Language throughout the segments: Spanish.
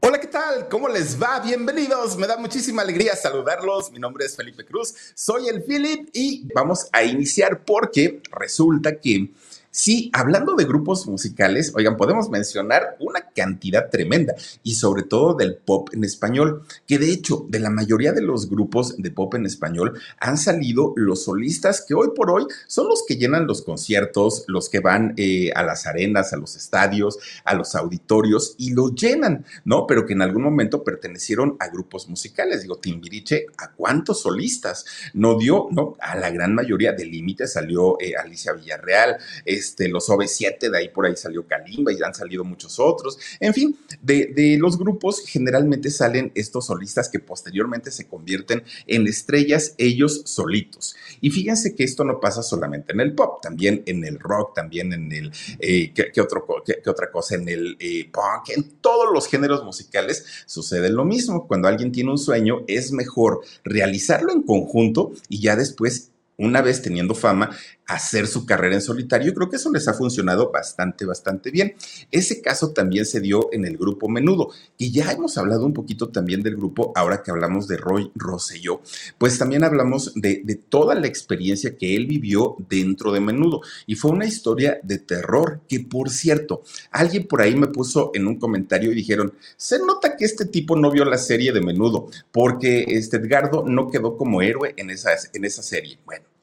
Hola, ¿qué tal? ¿Cómo les va? Bienvenidos. Me da muchísima alegría saludarlos. Mi nombre es Felipe Cruz. Soy el Philip y vamos a iniciar porque resulta que Sí, hablando de grupos musicales, oigan, podemos mencionar una cantidad tremenda y sobre todo del pop en español, que de hecho de la mayoría de los grupos de pop en español han salido los solistas que hoy por hoy son los que llenan los conciertos, los que van eh, a las arenas, a los estadios, a los auditorios y los llenan, ¿no? Pero que en algún momento pertenecieron a grupos musicales. Digo, Timbiriche, ¿a cuántos solistas? No dio, ¿no? A la gran mayoría del límite salió eh, Alicia Villarreal, este, los OV7, de ahí por ahí salió Kalimba y han salido muchos otros. En fin, de, los grupos generalmente salen estos solistas que posteriormente se convierten en estrellas ellos solitos. Y fíjense que esto no pasa solamente en el pop, también en el rock, también en el, eh, ¿qué, qué, otra cosa? En el eh, punk, en todos los géneros musicales sucede lo mismo. Cuando alguien tiene un sueño, es mejor realizarlo en conjunto y ya después una vez teniendo fama, hacer su carrera en solitario. Creo que eso les ha funcionado bastante, bastante bien. Ese caso también se dio en el grupo Menudo, y ya hemos hablado un poquito también del grupo, ahora que hablamos de Roy Rosselló, pues también hablamos de, de toda la experiencia que él vivió dentro de Menudo. Y fue una historia de terror, que por cierto, alguien por ahí me puso en un comentario y dijeron, se nota que este tipo no vio la serie de Menudo, porque este Edgardo no quedó como héroe en esa, en esa serie. Bueno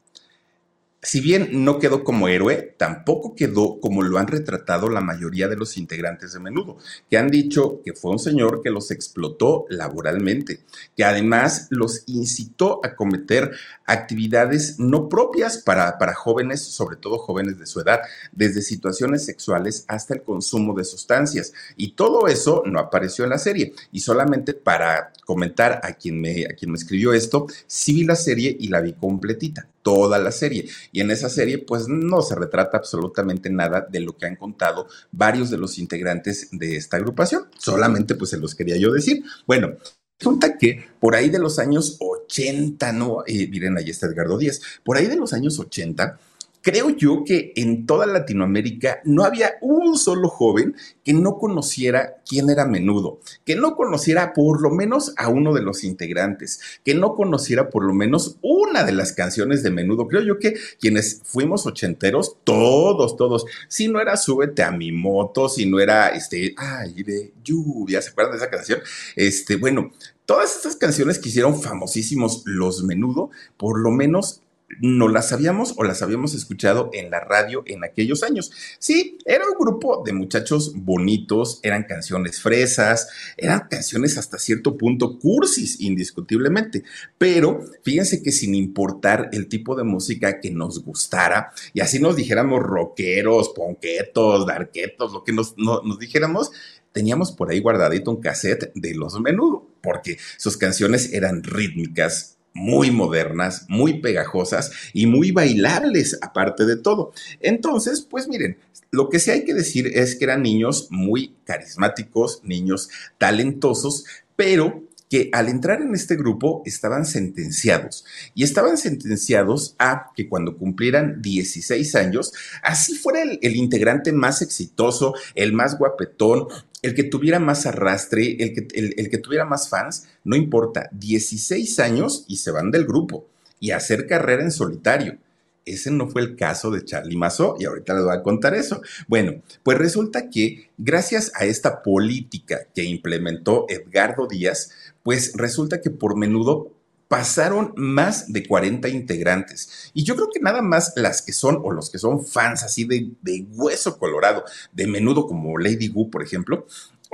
si bien no quedó como héroe, tampoco quedó como lo han retratado la mayoría de los integrantes de Menudo, que han dicho que fue un señor que los explotó laboralmente, que además los incitó a cometer actividades no propias para, para jóvenes, sobre todo jóvenes de su edad, desde situaciones sexuales hasta el consumo de sustancias. Y todo eso no apareció en la serie. Y solamente para comentar a quien me, a quien me escribió esto, sí vi la serie y la vi completita toda la serie. Y en esa serie, pues no se retrata absolutamente nada de lo que han contado varios de los integrantes de esta agrupación. Solamente, pues se los quería yo decir. Bueno. Resulta que por ahí de los años 80, ¿no? Eh, miren, ahí está Edgardo Díaz. Por ahí de los años 80, Creo yo que en toda Latinoamérica no había un solo joven que no conociera quién era Menudo, que no conociera por lo menos a uno de los integrantes, que no conociera por lo menos una de las canciones de Menudo. Creo yo que quienes fuimos ochenteros, todos, todos, si no era Súbete a mi moto, si no era este, ay, de lluvia, ¿se acuerdan de esa canción? Este, bueno, todas estas canciones que hicieron famosísimos los Menudo, por lo menos no las sabíamos o las habíamos escuchado en la radio en aquellos años. Sí, era un grupo de muchachos bonitos, eran canciones fresas, eran canciones hasta cierto punto cursis, indiscutiblemente, pero fíjense que sin importar el tipo de música que nos gustara, y así nos dijéramos rockeros, ponquetos, darquetos, lo que nos, nos dijéramos, teníamos por ahí guardadito un cassette de los menudo, porque sus canciones eran rítmicas, muy modernas, muy pegajosas y muy bailables aparte de todo. Entonces, pues miren, lo que sí hay que decir es que eran niños muy carismáticos, niños talentosos, pero que al entrar en este grupo estaban sentenciados y estaban sentenciados a que cuando cumplieran 16 años, así fuera el, integrante más exitoso, el más guapetón, el que tuviera más arrastre, el que, el, que tuviera más fans, no importa, 16 años y se van del grupo y hacer carrera en solitario. Ese no fue el caso de Charlie Mazó y ahorita les voy a contar eso. Bueno, pues resulta que gracias a esta política que implementó Edgardo Díaz, pues resulta que por menudo pasaron más de 40 integrantes. Y yo creo que nada más las que son o los que son fans así de, de hueso colorado, de menudo como Lady Wu, por ejemplo,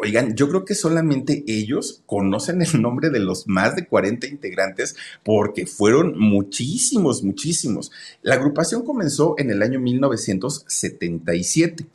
Oigan, yo creo que solamente ellos conocen el nombre de los más de 40 integrantes porque fueron muchísimos, muchísimos. La agrupación comenzó en el año 1977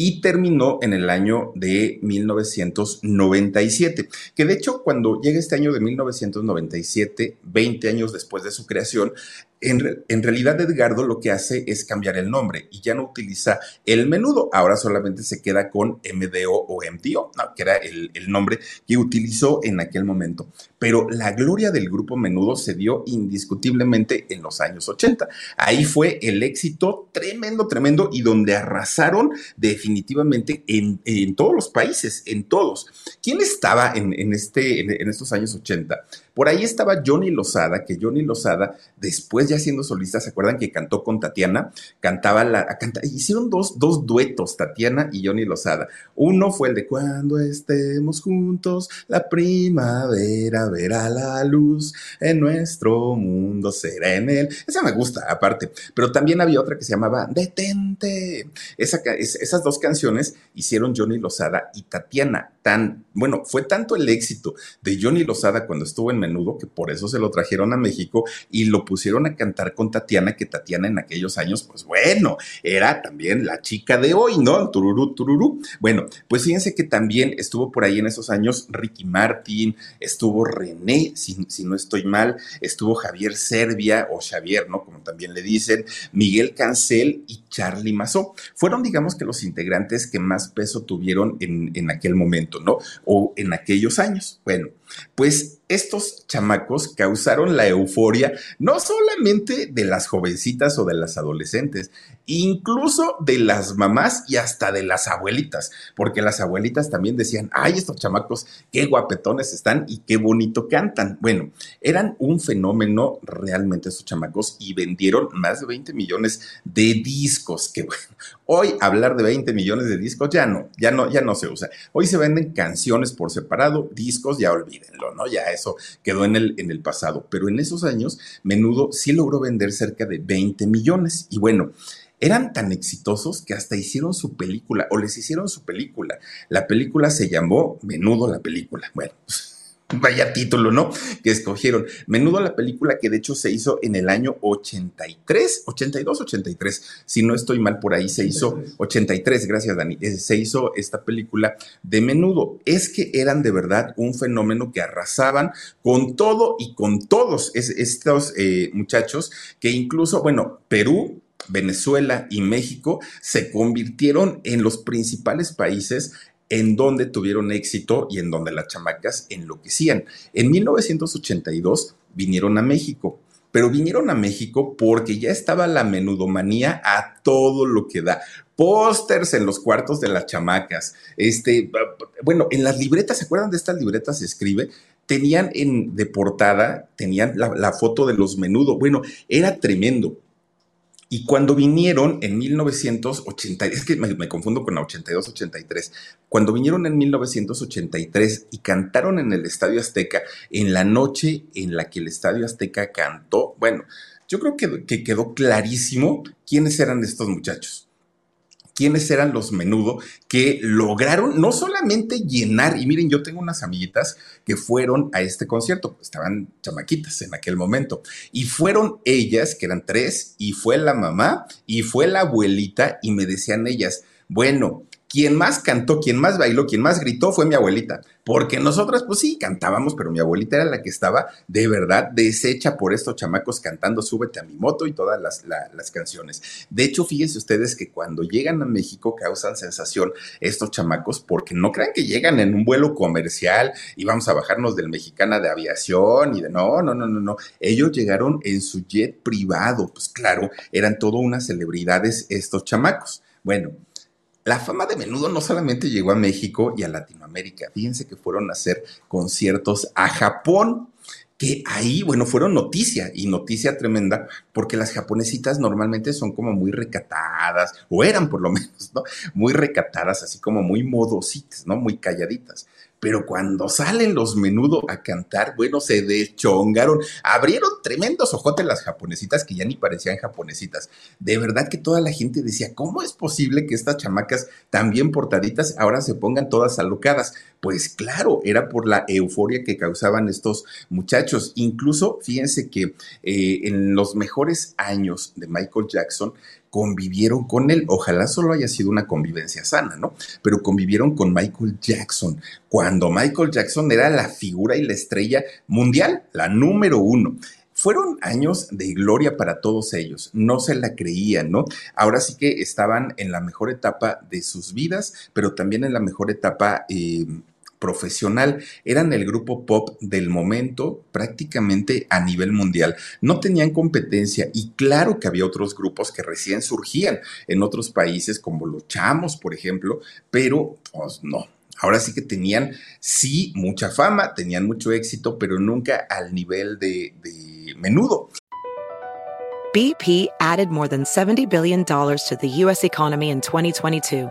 y terminó en el año de 1997, que de hecho cuando llega este año de 1997, 20 años después de su creación, en, realidad Edgardo lo que hace es cambiar el nombre y ya no utiliza el menudo, ahora solamente se queda con MDO o MTO, que era el, nombre que utilizó en aquel momento. Pero la gloria del grupo menudo se dio indiscutiblemente en los años 80. Ahí fue el éxito tremendo, tremendo y donde arrasaron definitivamente en, todos los países, en todos. ¿Quién estaba en este, en, estos años 80? Por ahí estaba Johnny Lozada, que Johnny Lozada, después ya siendo solista, ¿se acuerdan que cantó con Tatiana? Cantaba la, hicieron dos, dos duetos, Tatiana y Johnny Lozada. Uno fue el de Cuando estemos juntos, la primavera verá la luz, en nuestro mundo será en él. Esa me gusta, aparte. Pero también había otra que se llamaba Detente. Esa, esas dos canciones hicieron Johnny Lozada y Tatiana. Tan, bueno, fue tanto el éxito de Johnny Lozada cuando estuvo en Menudo que por eso se lo trajeron a México y lo pusieron a cantar con Tatiana, que Tatiana en aquellos años, pues bueno, era también la chica de hoy, ¿no? Tururú, tururú. Bueno, pues fíjense que también estuvo por ahí en esos años Ricky Martin, estuvo René, si, no estoy mal, estuvo Javier Serbia o Xavier, ¿no? Como también le dicen, Miguel Cancel y Charlie Mazó. Fueron, digamos que los integrantes que más peso tuvieron en, en aquel momento, ¿no? O en aquellos años. Bueno, pues estos chamacos causaron la euforia no solamente de las jovencitas o de las adolescentes, incluso de las mamás y hasta de las abuelitas, porque las abuelitas también decían, ay, estos chamacos, qué guapetones están y qué bonito cantan. Bueno, eran un fenómeno realmente estos chamacos y vendieron más de 20 millones de discos, que bueno, hoy hablar de 20 millones de discos ya no, ya no, ya no se usa. Hoy se venden canciones por separado, discos, ya ¿no? Ya eso quedó en el, en el pasado, pero en esos años, Menudo sí logró vender cerca de 20 millones y bueno, eran tan exitosos que hasta hicieron su película o les hicieron su película. La película se llamó Menudo la película. Bueno, vaya título, ¿no? Que escogieron. Menudo la película que de hecho se hizo en el año 83, 82, 83. Si no estoy mal por ahí, se hizo 83, gracias Dani. Eh, se hizo esta película de Menudo. Es que eran de verdad un fenómeno que arrasaban con todo y con todos estos eh, muchachos que incluso, bueno, Perú Venezuela y México se convirtieron en los principales países en donde tuvieron éxito y en donde las chamacas enloquecían. En 1982 vinieron a México, pero vinieron a México porque ya estaba la menudomanía a todo lo que da. Pósters en los cuartos de las chamacas. Este, bueno, en las libretas, ¿se acuerdan de estas libretas? Se escribe tenían en, de portada, tenían la, la, foto de los menudo. Bueno, era tremendo. Y cuando vinieron en 1980, es que me, confundo con la 82, 83, cuando vinieron en 1983 y cantaron en el Estadio Azteca, en la noche en la que el Estadio Azteca cantó, bueno, yo creo que quedó clarísimo quiénes eran estos muchachos quiénes eran los menudo que lograron no solamente llenar, y miren, yo tengo unas amiguitas que fueron a este concierto, estaban chamaquitas en aquel momento, y fueron ellas, que eran tres, y fue la mamá, y fue la abuelita, y me decían ellas, bueno, quien más cantó, quien más bailó, quien más gritó fue mi abuelita, porque nosotras pues sí cantábamos, pero mi abuelita era la que estaba de verdad deshecha por estos chamacos cantando Súbete a mi moto y todas las, las canciones. De hecho, fíjense ustedes que cuando llegan a México causan sensación estos chamacos, porque no crean que llegan en un vuelo comercial y vamos a bajarnos del mexicana de aviación y de no, no, no, no, no. Ellos llegaron en su jet privado, pues claro, eran todo unas celebridades estos chamacos. Bueno, la fama de menudo no solamente llegó a México y a Latinoamérica, fíjense que fueron a hacer conciertos a Japón que ahí, bueno, fueron noticia y noticia tremenda, porque las japonesitas normalmente son como muy recatadas, o eran por lo menos, ¿no? Muy recatadas, así como muy modositas, ¿no? Muy calladitas pero cuando salen los menudo a cantar, bueno, se deschongaron, abrieron tremendos ojotes las japonesitas que ya ni parecían japonesitas. De verdad que toda la gente decía, ¿cómo es posible que estas chamacas tan bien portaditas ahora se pongan todas alocadas? Pues claro, era por la euforia que causaban estos muchachos. Incluso, fíjense que eh, en los mejores años de Michael Jackson, convivieron con él. Ojalá solo haya sido una convivencia sana, ¿no? Pero convivieron con Michael Jackson, cuando Michael Jackson era la figura y la estrella mundial, la número uno. Fueron años de gloria para todos ellos, no se la creían, ¿no? Ahora sí que estaban en la mejor etapa de sus vidas, pero también en la mejor etapa eh, profesional, eran el grupo pop del momento prácticamente a nivel mundial. No tenían competencia y claro que había otros grupos que recién surgían en otros países como los Chamos, por ejemplo, pero pues no, ahora sí que tenían, sí, mucha fama, tenían mucho éxito, pero nunca al nivel de, de menudo. BP added more than $70 billion to the U.S. economy in 2022.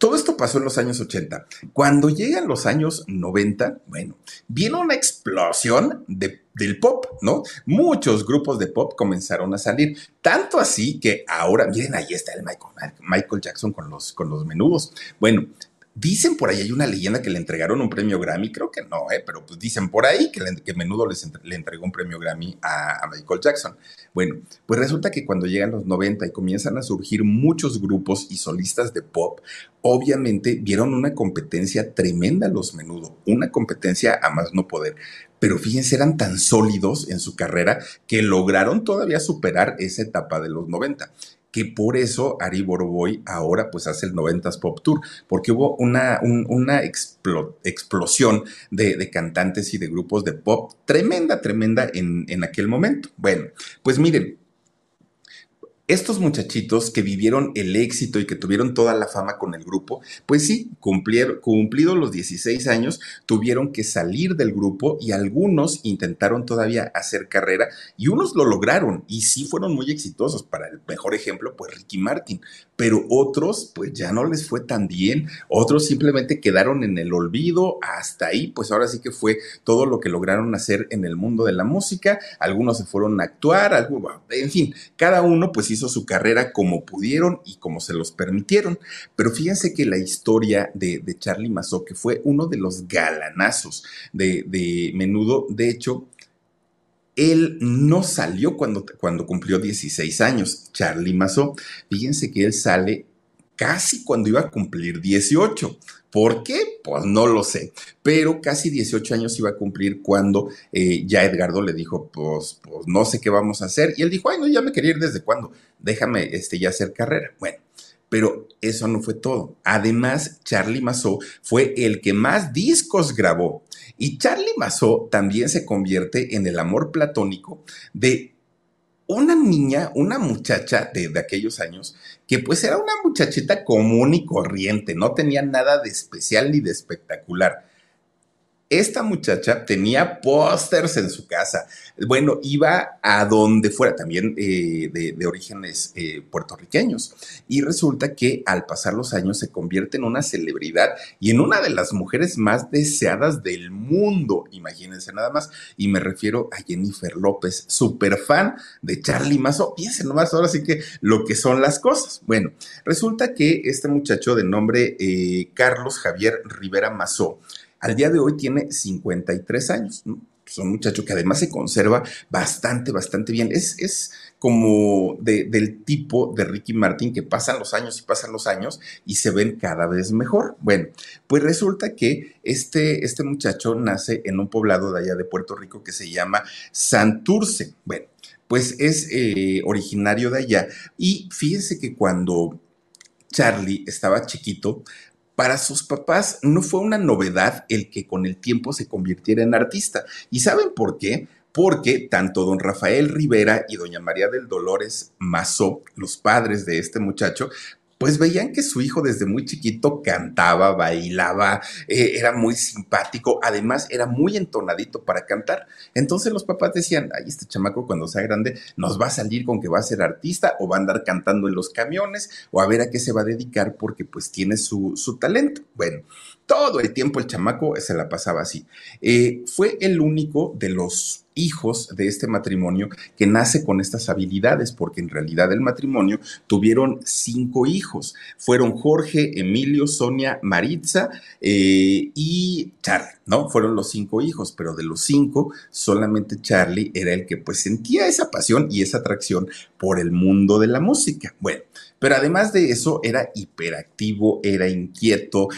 Todo esto pasó en los años 80. Cuando llegan los años 90, bueno, viene una explosión de, del pop, ¿no? Muchos grupos de pop comenzaron a salir. Tanto así que ahora, miren, ahí está el Michael, Jackson con los, con los menudos. Bueno, Dicen por ahí, hay una leyenda que le entregaron un premio Grammy, creo que no, ¿eh? pero pues dicen por ahí que, que Menudo le entregó un premio Grammy a, Michael Jackson. Bueno, pues resulta que cuando llegan los 90 y comienzan a surgir muchos grupos y solistas de pop, obviamente vieron una competencia tremenda los Menudo, una competencia a más no poder. Pero fíjense, eran tan sólidos en su carrera que lograron todavía superar esa etapa de los 90 que por eso Ari Boroboy ahora pues hace el 90s Pop Tour, porque hubo una, una explosión de, cantantes y de grupos de pop tremenda, tremenda en, en aquel momento. Bueno, pues miren, estos muchachitos que vivieron el éxito y que tuvieron toda la fama con el grupo, pues sí, cumplieron, cumplidos los 16 años, tuvieron que salir del grupo y algunos intentaron todavía hacer carrera y unos lo lograron y sí fueron muy exitosos. Para el mejor ejemplo, pues Ricky Martin, pero otros pues ya no les fue tan bien, otros simplemente quedaron en el olvido, hasta ahí pues ahora sí que fue todo lo que lograron hacer en el mundo de la música, algunos se fueron a actuar, algunos, en fin, cada uno pues hizo su carrera como pudieron y como se los permitieron. Pero fíjense que la historia de, Charlie Mazó, que fue uno de los galanazos de, de menudo, de hecho, él no salió cuando, cuando cumplió 16 años, Charlie Mazó. Fíjense que él sale casi cuando iba a cumplir 18. ¿Por qué? Pues no lo sé. Pero casi 18 años iba a cumplir cuando eh, ya Edgardo le dijo, pues, pues no sé qué vamos a hacer. Y él dijo, ay, no, ya me quería ir desde cuándo. Déjame este, ya hacer carrera. Bueno, pero eso no fue todo. Además, Charlie Mazó fue el que más discos grabó. Y Charlie Mazó también se convierte en el amor platónico de una niña, una muchacha de, aquellos años, que pues era una muchachita común y corriente, no tenía nada de especial ni de espectacular esta muchacha tenía pósters en su casa. Bueno, iba a donde fuera, también eh, de, orígenes eh, puertorriqueños. Y resulta que al pasar los años se convierte en una celebridad y en una de las mujeres más deseadas del mundo. Imagínense nada más. Y me refiero a Jennifer López, súper fan de Charlie Mazo. Piensen nomás ahora sí que lo que son las cosas. Bueno, resulta que este muchacho de nombre eh, Carlos Javier Rivera Mazó al día de hoy tiene 53 años. Es un muchacho que además se conserva bastante, bastante bien. Es, es como del tipo de Ricky Martin que pasan los años y pasan los años y se ven cada vez mejor. Bueno, pues resulta que este, este muchacho nace en un poblado de allá de Puerto Rico que se llama Santurce. Bueno, pues es eh, originario de allá. Y fíjense que cuando Charlie estaba chiquito, para sus papás no fue una novedad el que con el tiempo se convirtiera en artista. ¿Y saben por qué? Porque tanto don Rafael Rivera y doña María del Dolores Mazó, los padres de este muchacho, pues veían que su hijo desde muy chiquito cantaba, bailaba, eh, era muy simpático, además era muy entonadito para cantar. Entonces los papás decían, ay, este chamaco cuando sea grande nos va a salir con que va a ser artista o va a andar cantando en los camiones o a ver a qué se va a dedicar porque pues tiene su, su talento. Bueno, todo el tiempo el chamaco se la pasaba así. Eh, fue el único de los hijos de este matrimonio que nace con estas habilidades, porque en realidad el matrimonio tuvieron cinco hijos. Fueron Jorge, Emilio, Sonia, Maritza eh, y Charlie, ¿no? Fueron los cinco hijos, pero de los cinco, solamente Charlie era el que pues sentía esa pasión y esa atracción por el mundo de la música. Bueno, pero además de eso, era hiperactivo, era inquieto,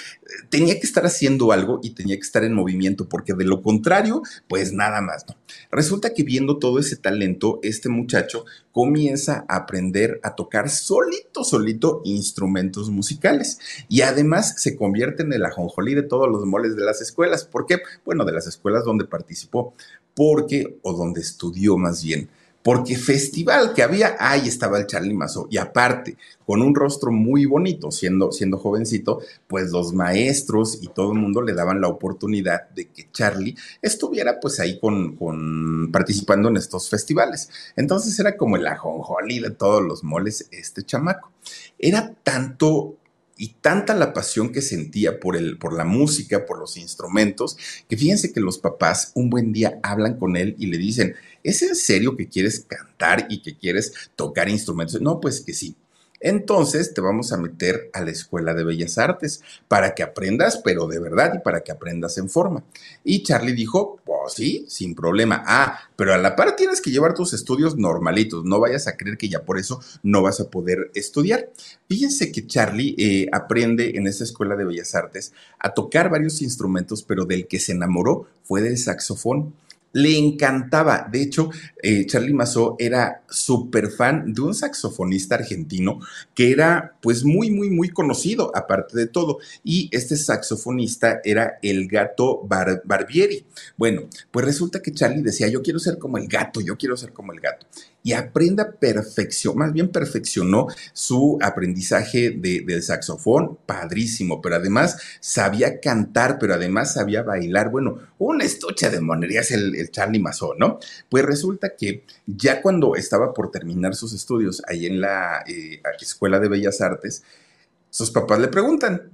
tenía que estar haciendo algo y tenía que estar en movimiento, porque de lo contrario, pues nada más, ¿no? Resulta que viendo todo ese talento, este muchacho comienza a aprender a tocar solito, solito instrumentos musicales. Y además se convierte en el ajonjolí de todos los moles de las escuelas. ¿Por qué? Bueno, de las escuelas donde participó, porque, o donde estudió más bien porque festival que había, ahí estaba el Charlie Mazo. Y aparte, con un rostro muy bonito, siendo, siendo jovencito, pues los maestros y todo el mundo le daban la oportunidad de que Charlie estuviera pues ahí con, con participando en estos festivales. Entonces era como el ajonjolí de todos los moles este chamaco. Era tanto y tanta la pasión que sentía por, el, por la música, por los instrumentos, que fíjense que los papás un buen día hablan con él y le dicen, ¿es en serio que quieres cantar y que quieres tocar instrumentos? No, pues que sí. Entonces te vamos a meter a la Escuela de Bellas Artes para que aprendas, pero de verdad y para que aprendas en forma. Y Charlie dijo, pues sí, sin problema. Ah, pero a la par tienes que llevar tus estudios normalitos. No vayas a creer que ya por eso no vas a poder estudiar. Fíjense que Charlie eh, aprende en esta Escuela de Bellas Artes a tocar varios instrumentos, pero del que se enamoró fue del saxofón le encantaba. De hecho, eh, Charlie Mazó era súper fan de un saxofonista argentino que era pues muy, muy, muy conocido, aparte de todo. Y este saxofonista era el gato Barbieri. Bueno, pues resulta que Charlie decía, yo quiero ser como el gato, yo quiero ser como el gato y aprenda perfección, más bien perfeccionó su aprendizaje de, del saxofón, padrísimo, pero además sabía cantar, pero además sabía bailar. Bueno, una estucha de monerías el, el Charlie Mazón, ¿no? Pues resulta que ya cuando estaba por terminar sus estudios ahí en la eh, Escuela de Bellas Artes, sus papás le preguntan,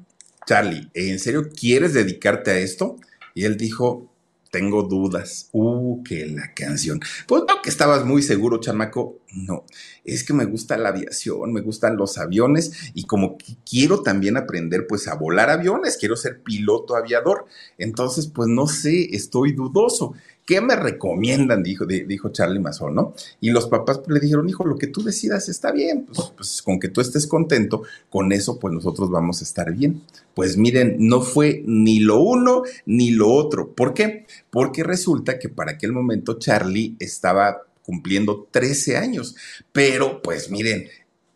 Charlie, ¿en serio quieres dedicarte a esto? Y él dijo, tengo dudas. Uh, que la canción. Pues no, que estabas muy seguro, chamaco. No, es que me gusta la aviación, me gustan los aviones y como quiero también aprender pues a volar aviones, quiero ser piloto aviador. Entonces, pues no sé, estoy dudoso. ¿Qué me recomiendan? Dijo, dijo Charlie Mazón, ¿no? Y los papás le dijeron, hijo, lo que tú decidas está bien, pues, pues, con que tú estés contento, con eso pues nosotros vamos a estar bien. Pues miren, no fue ni lo uno ni lo otro. ¿Por qué? Porque resulta que para aquel momento Charlie estaba cumpliendo 13 años, pero pues miren,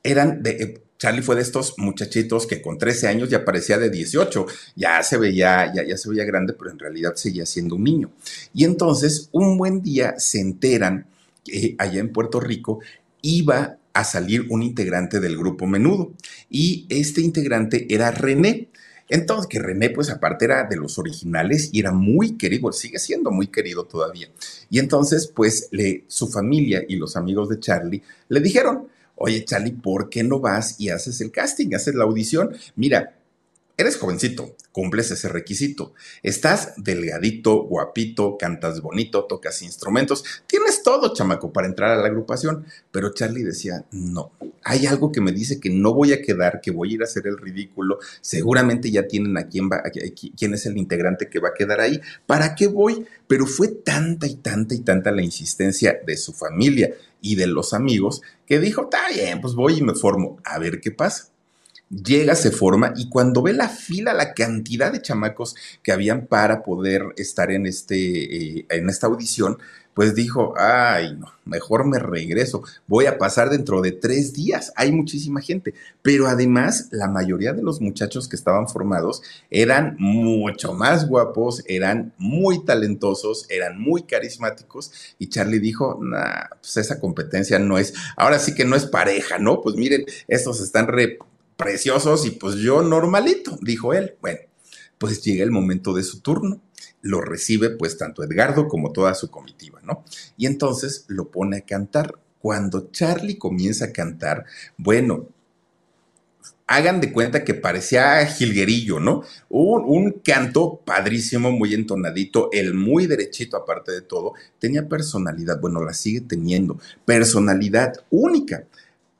eran de, Charlie fue de estos muchachitos que con 13 años ya parecía de 18, ya se veía, ya, ya se veía grande, pero en realidad seguía siendo un niño. Y entonces, un buen día se enteran que allá en Puerto Rico iba a salir un integrante del grupo Menudo. Y este integrante era René. Entonces, que René, pues aparte era de los originales y era muy querido, sigue siendo muy querido todavía. Y entonces, pues su familia y los amigos de Charlie le dijeron, oye Charlie, ¿por qué no vas y haces el casting, haces la audición? Mira, eres jovencito, cumples ese requisito. Estás delgadito, guapito, cantas bonito, tocas instrumentos, tienes todo, chamaco, para entrar a la agrupación. Pero Charlie decía, no, hay algo que me dice que no voy a quedar, que voy a ir a hacer el ridículo. Seguramente ya tienen a quién va, quién es el integrante que va a quedar ahí. ¿Para qué voy? Pero fue tanta y tanta y tanta la insistencia de su familia y de los amigos que dijo, está bien, pues voy y me formo, a ver qué pasa. Llega, se forma y cuando ve la fila, la cantidad de chamacos que habían para poder estar en, este, eh, en esta audición, pues dijo, ay, no, mejor me regreso, voy a pasar dentro de tres días, hay muchísima gente, pero además la mayoría de los muchachos que estaban formados eran mucho más guapos, eran muy talentosos, eran muy carismáticos y Charlie dijo, nah, pues esa competencia no es, ahora sí que no es pareja, ¿no? Pues miren, estos están re preciosos y pues yo normalito, dijo él. Bueno, pues llega el momento de su turno. Lo recibe pues tanto Edgardo como toda su comitiva, ¿no? Y entonces lo pone a cantar. Cuando Charlie comienza a cantar, bueno, hagan de cuenta que parecía jilguerillo, ¿no? Un, un, canto padrísimo, muy entonadito, el muy derechito aparte de todo, tenía personalidad, bueno, la sigue teniendo, personalidad única.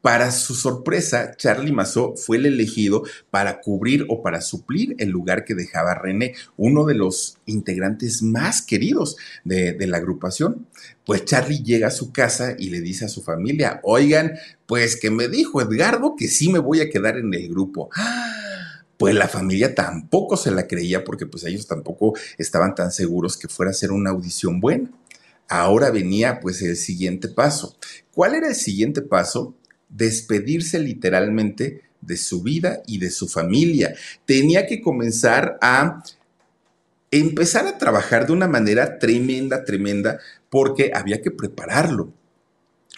Para su sorpresa, Charlie Mazó fue el elegido para cubrir o para suplir el lugar que dejaba René, uno de los integrantes más queridos de, la agrupación. Pues Charlie llega a su casa y le dice a su familia, oigan, pues que me dijo Edgardo que sí me voy a quedar en el grupo. Pues la familia tampoco se la creía porque pues ellos tampoco estaban tan seguros que fuera a ser una audición buena. Ahora venía pues el siguiente paso. ¿Cuál era el siguiente paso? Despedirse literalmente de su vida y de su familia. Tenía que comenzar a empezar a trabajar de una manera tremenda, tremenda, porque había que prepararlo.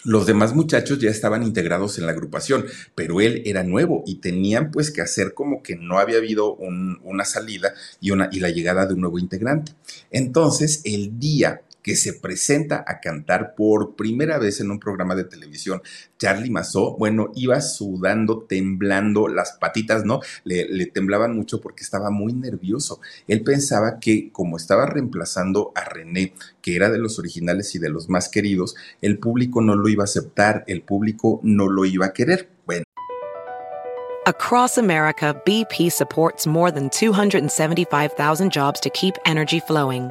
Los demás muchachos ya estaban integrados en la agrupación, pero él era nuevo y tenían pues que hacer como que no había habido un, una salida y, una, y la llegada de un nuevo integrante. Entonces, el día que se presenta a cantar por primera vez en un programa de televisión, Charlie Mazó, bueno, iba sudando, temblando, las patitas, ¿no? Le, le, temblaban mucho porque estaba muy nervioso. Él pensaba que como estaba reemplazando a René, que era de los originales y de los más queridos, el público no lo iba a aceptar, el público no lo iba a querer. Bueno. Across America, BP supports more than 275,000 jobs to keep energy flowing.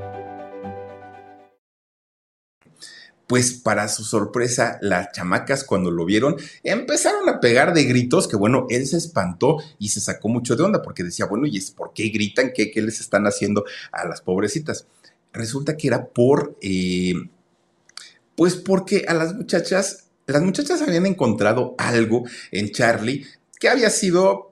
Pues para su sorpresa, las chamacas cuando lo vieron empezaron a pegar de gritos que bueno, él se espantó y se sacó mucho de onda porque decía, bueno, ¿y es por qué gritan? ¿Qué, qué les están haciendo a las pobrecitas? Resulta que era por, eh, pues porque a las muchachas, las muchachas habían encontrado algo en Charlie que había sido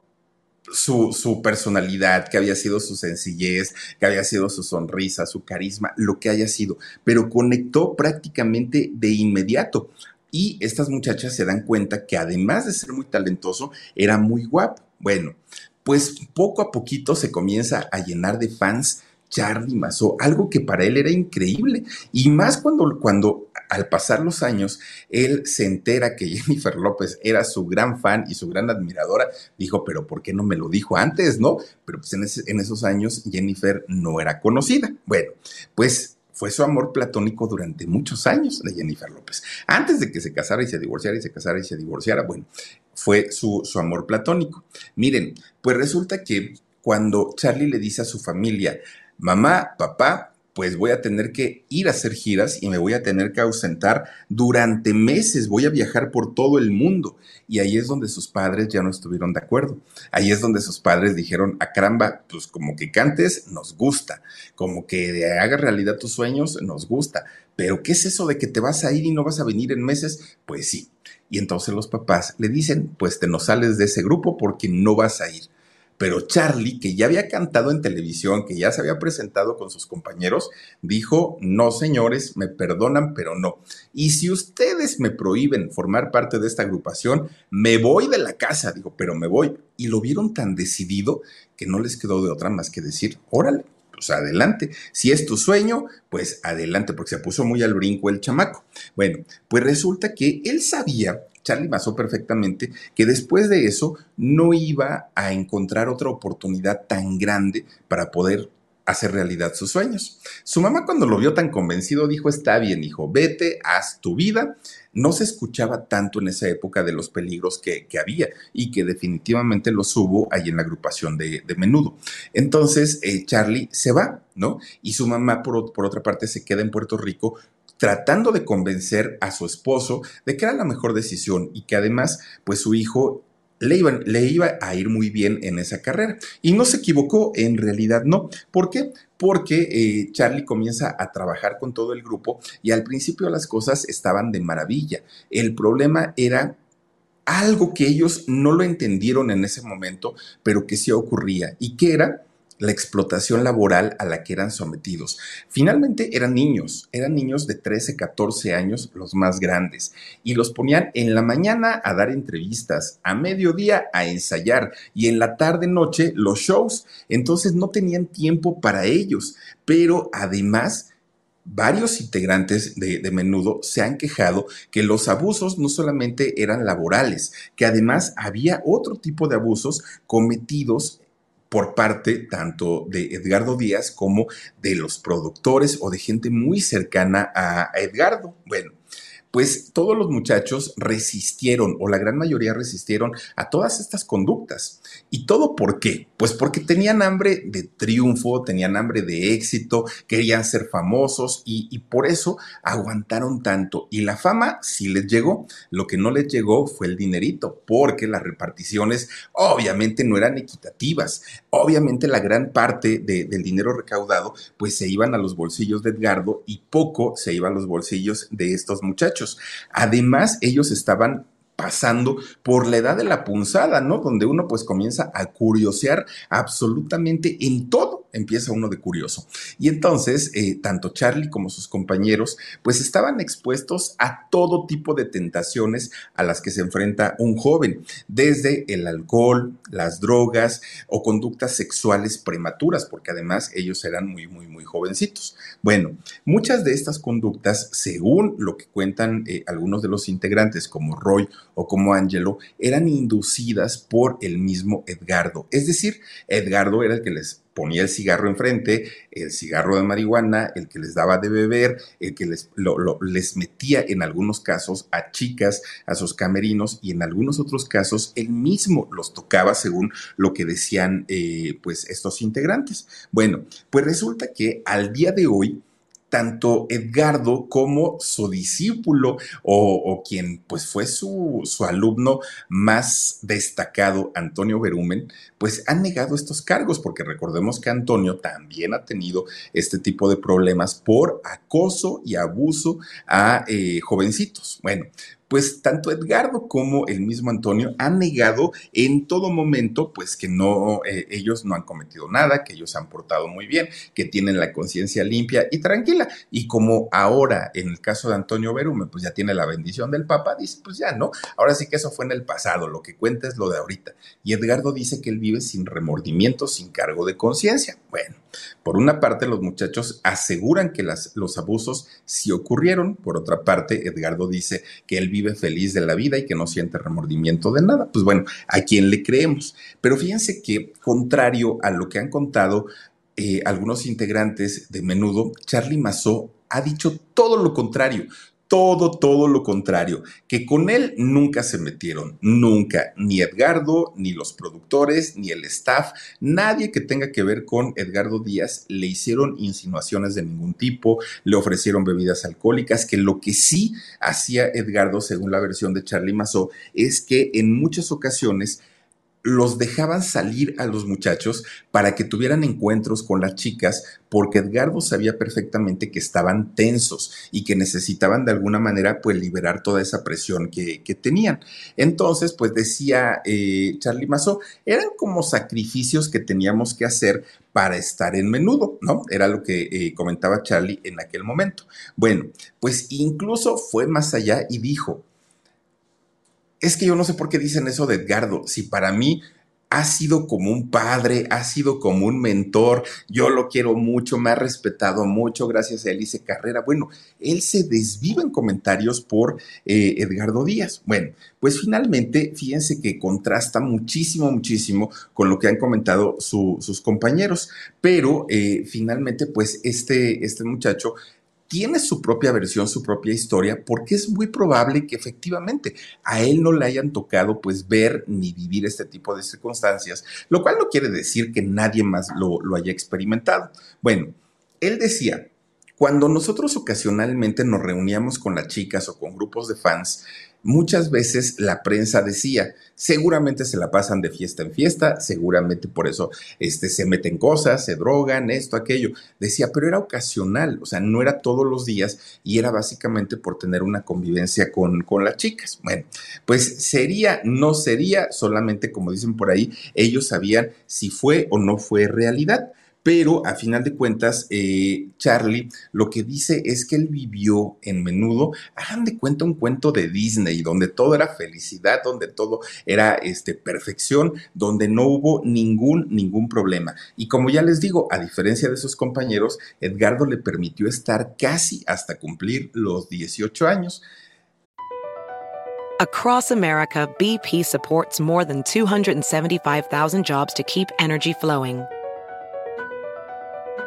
su, su, personalidad, que había sido su sencillez, que había sido su sonrisa, su carisma, lo que haya sido, pero conectó prácticamente de inmediato. Y estas muchachas se dan cuenta que además de ser muy talentoso, era muy guapo. Bueno, pues poco a poquito se comienza a llenar de fans Charlie Mazó, algo que para él era increíble. Y más cuando, cuando al pasar los años, él se entera que Jennifer López era su gran fan y su gran admiradora, dijo, pero ¿por qué no me lo dijo antes, no? Pero pues en, esos años Jennifer no era conocida. Bueno, pues fue su amor platónico durante muchos años de Jennifer López. Antes de que se casara y se divorciara y se casara y se divorciara, bueno, fue su amor platónico. Miren, pues resulta que cuando Charlie le dice a su familia, mamá, papá, pues voy a tener que ir a hacer giras y me voy a tener que ausentar durante meses, voy a viajar por todo el mundo. Y ahí es donde sus padres ya no estuvieron de acuerdo. Ahí es donde sus padres dijeron, a caramba, pues como que cantes, nos gusta, como que hagas realidad tus sueños, nos gusta. Pero ¿qué es eso de que te vas a ir y no vas a venir en meses? Pues sí. Y entonces los papás le dicen, pues te nos sales de ese grupo porque no vas a ir. Pero Charlie, que ya había cantado en televisión, que ya se había presentado con sus compañeros, dijo, no señores, me perdonan, pero no. Y si ustedes me prohíben formar parte de esta agrupación, me voy de la casa, digo, pero me voy. Y lo vieron tan decidido que no les quedó de otra más que decir, órale, pues adelante. Si es tu sueño, pues adelante, porque se puso muy al brinco el chamaco. Bueno, pues resulta que él sabía Charlie basó perfectamente que después de eso no iba a encontrar otra oportunidad tan grande para poder hacer realidad sus sueños. Su mamá cuando lo vio tan convencido dijo, está bien, hijo, vete, haz tu vida. No se escuchaba tanto en esa época de los peligros que, que había y que definitivamente los hubo ahí en la agrupación de, de menudo. Entonces, eh, Charlie se va, ¿no? Y su mamá, por, por otra parte, se queda en Puerto Rico tratando de convencer a su esposo de que era la mejor decisión y que además, pues su hijo le, le iba a ir muy bien en esa carrera. Y no se equivocó, en realidad no. ¿Por qué? Porque eh, Charlie comienza a trabajar con todo el grupo y al principio las cosas estaban de maravilla. El problema era algo que ellos no lo entendieron en ese momento, pero que sí ocurría. ¿Y qué era? La explotación laboral a la que eran sometidos. Finalmente eran niños, eran niños de 13, 14 años, los más grandes, y los ponían en la mañana a dar entrevistas, a mediodía a ensayar y en la tarde noche los shows. Entonces no tenían tiempo para ellos, pero además varios integrantes de, de, menudo se han quejado que los abusos no solamente eran laborales, que además había otro tipo de abusos cometidos por parte tanto de Edgardo Díaz como de los productores o de gente muy cercana a Edgardo. Bueno, pues todos los muchachos resistieron, o la gran mayoría resistieron a todas estas conductas. ¿Y todo por qué? Pues porque tenían hambre de triunfo, tenían hambre de éxito, querían ser famosos y, por eso aguantaron tanto. Y la fama sí les llegó, lo que no les llegó fue el dinerito, porque las reparticiones obviamente no eran equitativas. Obviamente la gran parte del dinero recaudado pues se iban a los bolsillos de Edgardo y poco se iban a los bolsillos de estos muchachos. Además, ellos estaban pasando por la edad de la punzada, ¿no? Donde uno pues comienza a curiosear absolutamente en todo, empieza uno de curioso. Y entonces, eh, tanto Charlie como sus compañeros pues estaban expuestos a todo tipo de tentaciones a las que se enfrenta un joven, desde el alcohol, las drogas o conductas sexuales prematuras, porque además ellos eran muy, muy, muy jovencitos. Bueno, muchas de estas conductas, según lo que cuentan eh, algunos de los integrantes como Roy o como Angelo eran inducidas por el mismo Edgardo. Es decir, Edgardo era el que les ponía el cigarro enfrente, el cigarro de marihuana, el que les daba de beber, el que les, les metía en algunos casos a chicas, a sus camerinos y en algunos otros casos él mismo los tocaba según lo que decían eh, pues estos integrantes. Bueno, pues resulta que al día de hoy tanto Edgardo como su discípulo o, quien pues fue su, su, alumno más destacado, Antonio Berumen, pues han negado estos cargos porque recordemos que Antonio también ha tenido este tipo de problemas por acoso y abuso a eh, jovencitos. Bueno, pues tanto Edgardo como el mismo Antonio han negado en todo momento, pues que no, eh, ellos no han cometido nada, que ellos han portado muy bien, que tienen la conciencia limpia y tranquila. Y como ahora, en el caso de Antonio Berume, pues ya tiene la bendición del Papa, dice, pues ya, ¿no? Ahora sí que eso fue en el pasado, lo que cuenta es lo de ahorita. Y Edgardo dice que él vive sin remordimiento, sin cargo de conciencia. Bueno, por una parte, los muchachos aseguran que los abusos sí ocurrieron, por otra parte, Edgardo dice que él vive feliz de la vida y que no siente remordimiento de nada. Pues bueno, ¿a quién le creemos? Pero fíjense que, contrario a lo que han contado eh, algunos integrantes de menudo, Charlie Mazó ha dicho todo lo contrario todo, todo lo contrario, que con él nunca se metieron, nunca, ni Edgardo, ni los productores, ni el staff, nadie que tenga que ver con Edgardo Díaz le hicieron insinuaciones de ningún tipo, le ofrecieron bebidas alcohólicas, que lo que sí hacía Edgardo, según la versión de Charlie Mazó, es que en muchas ocasiones los dejaban salir a los muchachos para que tuvieran encuentros con las chicas, porque Edgardo sabía perfectamente que estaban tensos y que necesitaban de alguna manera pues liberar toda esa presión que, tenían. Entonces, pues decía eh, Charlie Mazó, eran como sacrificios que teníamos que hacer para estar en menudo, ¿no? Era lo que eh, comentaba Charlie en aquel momento. Bueno, pues incluso fue más allá y dijo, es que yo no sé por qué dicen eso de Edgardo, si para mí ha sido como un padre, ha sido como un mentor, yo lo quiero mucho, me ha respetado mucho, gracias a él hice carrera. Bueno, él se desviva en comentarios por eh, Edgardo Díaz. Bueno, pues finalmente, fíjense que contrasta muchísimo, muchísimo con lo que han comentado sus compañeros, pero eh, finalmente, pues este, este muchacho tiene su propia versión, su propia historia, porque es muy probable que efectivamente a él no le hayan tocado pues ver ni vivir este tipo de circunstancias, lo cual no quiere decir que nadie más lo, lo haya experimentado. Bueno, él decía, cuando nosotros ocasionalmente nos reuníamos con las chicas o con grupos de fans, muchas veces la prensa decía, seguramente se la pasan de fiesta en fiesta, seguramente por eso este, se meten cosas, se drogan, esto, aquello. Decía, pero era ocasional, o sea, no era todos los días y era básicamente por tener una convivencia con, con las chicas. Bueno, pues sería, no sería, solamente como dicen por ahí, ellos sabían si fue o no fue realidad. Pero a final de cuentas, eh, Charlie lo que dice es que él vivió en menudo, hagan de cuenta un cuento de Disney, donde todo era felicidad, donde todo era este, perfección, donde no hubo ningún, ningún problema. Y como ya les digo, a diferencia de sus compañeros, Edgardo le permitió estar casi hasta cumplir los 18 años. Across America, BP supports more than 275,000 jobs to keep energy flowing.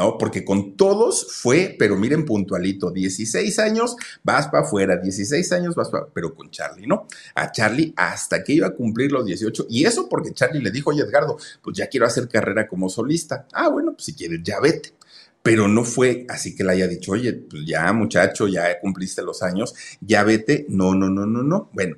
¿No? Porque con todos fue, pero miren puntualito, 16 años, vas para afuera, 16 años, vas para, pero con Charlie, ¿no? A Charlie hasta que iba a cumplir los 18, y eso porque Charlie le dijo, oye Edgardo, pues ya quiero hacer carrera como solista. Ah, bueno, pues si quieres, ya vete. Pero no fue así que le haya dicho, oye, pues ya muchacho, ya cumpliste los años, ya vete. No, no, no, no, no. Bueno,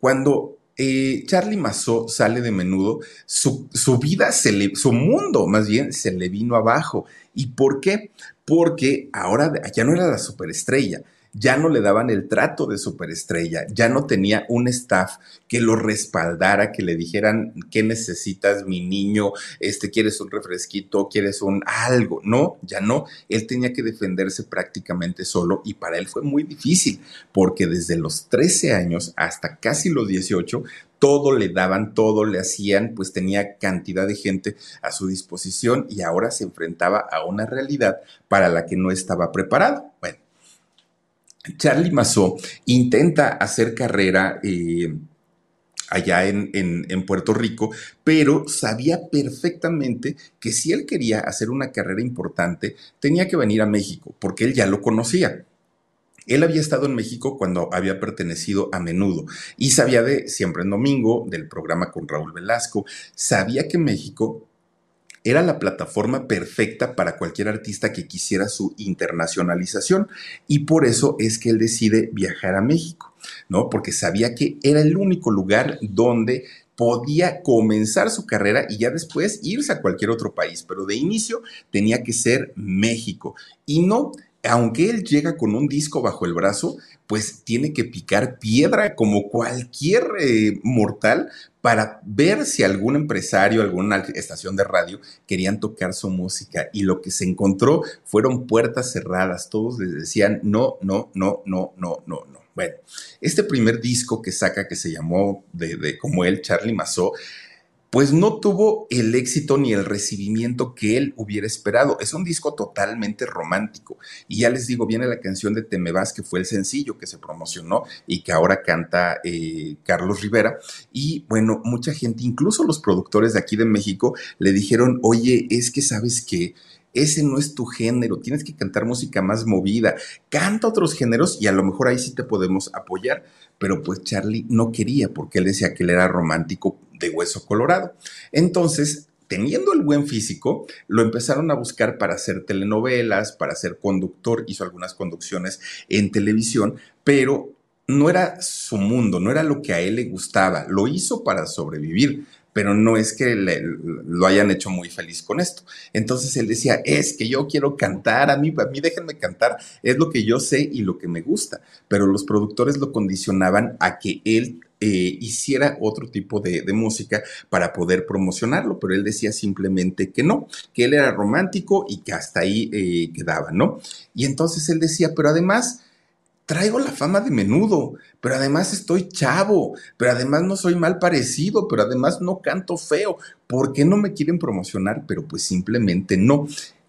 cuando eh, Charlie Massot sale de menudo, su, vida, su mundo más bien, se le vino abajo. ¿Y por qué? Porque ahora ya no era la superestrella, ya no le daban el trato de superestrella, ya no tenía un staff que lo respaldara, que le dijeran, ¿qué necesitas, mi niño? Este, ¿Quieres un refresquito? ¿Quieres un algo? No, ya no. Él tenía que defenderse prácticamente solo y para él fue muy difícil, porque desde los 13 años hasta casi los 18, todo le daban, todo le hacían, pues tenía cantidad de gente a su disposición y ahora se enfrentaba a una realidad para la que no estaba preparado. Bueno, Charlie Massot intenta hacer carrera eh, allá en, en, Puerto Rico, pero sabía perfectamente que si él quería hacer una carrera importante, tenía que venir a México, porque él ya lo conocía. Él había estado en México cuando había pertenecido a Menudo y sabía de Siempre en Domingo, del programa con Raúl Velasco, sabía que México era la plataforma perfecta para cualquier artista que quisiera su internacionalización y por eso es que él decide viajar a México, ¿no? Porque sabía que era el único lugar donde podía comenzar su carrera y ya después irse a cualquier otro país, pero de inicio tenía que ser México. Y no, aunque él llega con un disco bajo el brazo, pues tiene que picar piedra como cualquier eh, mortal para ver si algún empresario, alguna estación de radio querían tocar su música. Y lo que se encontró fueron puertas cerradas. Todos les decían no, no, no, no, no, no, no. Bueno, este primer disco que saca, que se llamó de, como él, Charlie Massot, pues no tuvo el éxito ni el recibimiento que él hubiera esperado. Es un disco totalmente romántico. Y ya les digo, viene la canción de Te que fue el sencillo que se promocionó y que ahora canta eh, Carlos Rivera. Y bueno, mucha gente, incluso los productores de aquí de México, le dijeron, oye, es que sabes que ese no es tu género, tienes que cantar música más movida, canta otros géneros y a lo mejor ahí sí te podemos apoyar. Pero pues Charlie no quería porque él decía que él era romántico de hueso colorado. Entonces, teniendo el buen físico, lo empezaron a buscar para hacer telenovelas, para ser conductor, hizo algunas conducciones en televisión, pero no era su mundo, no era lo que a él le gustaba, lo hizo para sobrevivir, pero no es que lo hayan hecho muy feliz con esto. Entonces él decía, es que yo quiero cantar, a mí, a mí déjenme cantar, es lo que yo sé y lo que me gusta, pero los productores lo condicionaban a que él eh, hiciera otro tipo de, música para poder promocionarlo, pero él decía simplemente que no, que él era romántico y que hasta ahí eh, quedaba, ¿no? Y entonces él decía, pero además traigo la fama de menudo, pero además estoy chavo, pero además no soy mal parecido, pero además no canto feo, ¿por qué no me quieren promocionar? Pero pues simplemente no.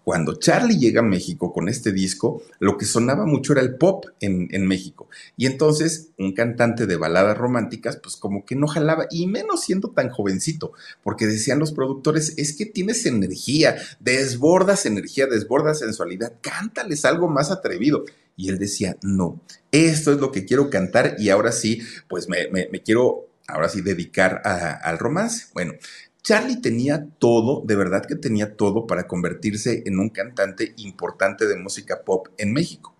Cuando Charlie llega a México con este disco, lo que sonaba mucho era el pop en, en México. Y entonces un cantante de baladas románticas, pues como que no jalaba, y menos siendo tan jovencito, porque decían los productores, es que tienes energía, desbordas energía, desbordas sensualidad, cántales algo más atrevido. Y él decía, no, esto es lo que quiero cantar y ahora sí, pues me, quiero, ahora sí, dedicar al romance. Bueno, Charlie tenía todo, de verdad que tenía todo para convertirse en un cantante importante de música pop en México.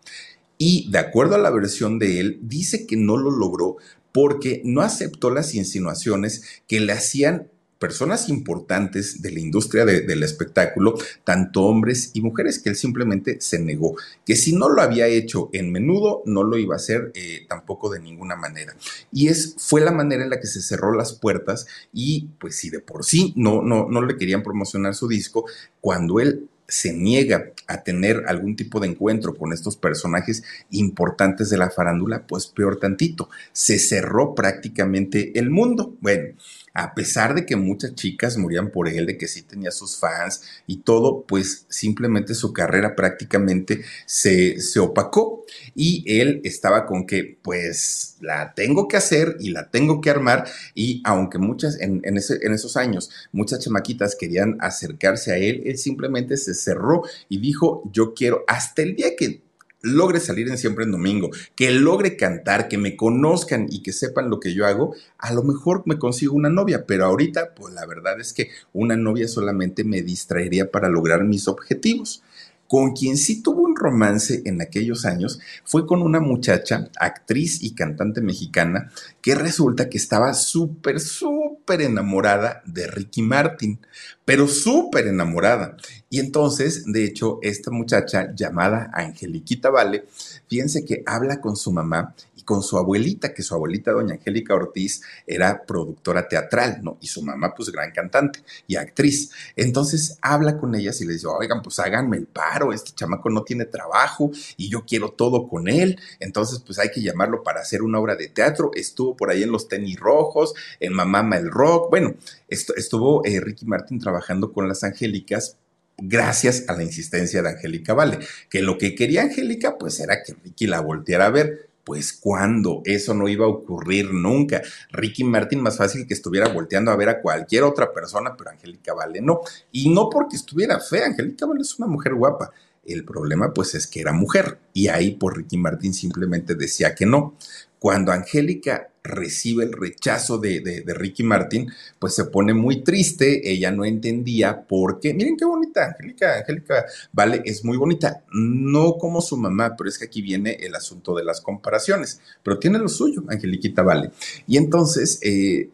Y de acuerdo a la versión de él, dice que no lo logró porque no aceptó las insinuaciones que le hacían personas importantes de la industria del espectáculo, tanto hombres y mujeres, que él simplemente se negó, que si no lo había hecho en menudo, no lo iba a hacer eh, tampoco de ninguna manera. Y es, fue la manera en la que se cerró las puertas y pues si de por sí no, no, no le querían promocionar su disco, cuando él se niega a tener algún tipo de encuentro con estos personajes importantes de la farándula, pues peor tantito, se cerró prácticamente el mundo. Bueno, a pesar de que muchas chicas morían por él, de que sí tenía sus fans y todo, pues simplemente su carrera prácticamente se, se opacó. Y él estaba con que pues la tengo que hacer y la tengo que armar. Y aunque muchas en, en, ese, en esos años muchas chamaquitas querían acercarse a él, él simplemente se cerró y dijo yo quiero hasta el día que logre salir en siempre en domingo, que logre cantar, que me conozcan y que sepan lo que yo hago, a lo mejor me consigo una novia, pero ahorita, pues la verdad es que una novia solamente me distraería para lograr mis objetivos. Con quien sí tuvo un romance en aquellos años fue con una muchacha, actriz y cantante mexicana, que resulta que estaba súper, súper enamorada de Ricky Martin, pero súper enamorada. Y entonces, de hecho, esta muchacha llamada Angeliquita Vale, fíjense que habla con su mamá con su abuelita, que su abuelita, doña Angélica Ortiz, era productora teatral, ¿no? Y su mamá, pues, gran cantante y actriz. Entonces habla con ellas y les dice, oigan, pues háganme el paro, este chamaco no tiene trabajo y yo quiero todo con él, entonces, pues hay que llamarlo para hacer una obra de teatro. Estuvo por ahí en los tenis rojos, en Mamama el Rock. Bueno, estuvo eh, Ricky Martin trabajando con las Angélicas gracias a la insistencia de Angélica Vale, que lo que quería Angélica pues era que Ricky la volteara a ver, pues cuando eso no iba a ocurrir nunca. Ricky Martin más fácil que estuviera volteando a ver a cualquier otra persona, pero Angélica Vale no. Y no porque estuviera fea, Angélica Vale es una mujer guapa. El problema pues es que era mujer y ahí por pues, Ricky Martin simplemente decía que no. Cuando Angélica recibe el rechazo de, Ricky Martin, pues se pone muy triste, ella no entendía por qué. Miren qué bonita, Angélica, Angélica, vale, es muy bonita, no como su mamá, pero es que aquí viene el asunto de las comparaciones, pero tiene lo suyo, Angeliquita, vale. Y entonces eh,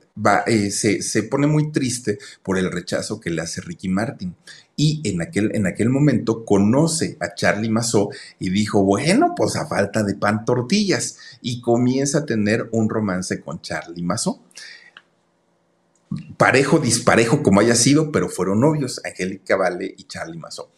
eh, se, se pone muy triste por el rechazo que le hace Ricky Martin y en aquel, en aquel momento conoce a Charlie Mazó y dijo, bueno, pues a falta de pan tortillas y comienza a tener un romance con Charlie Mazó. Parejo, disparejo como haya sido, pero fueron novios, Angélica Vale y Charlie Mazó.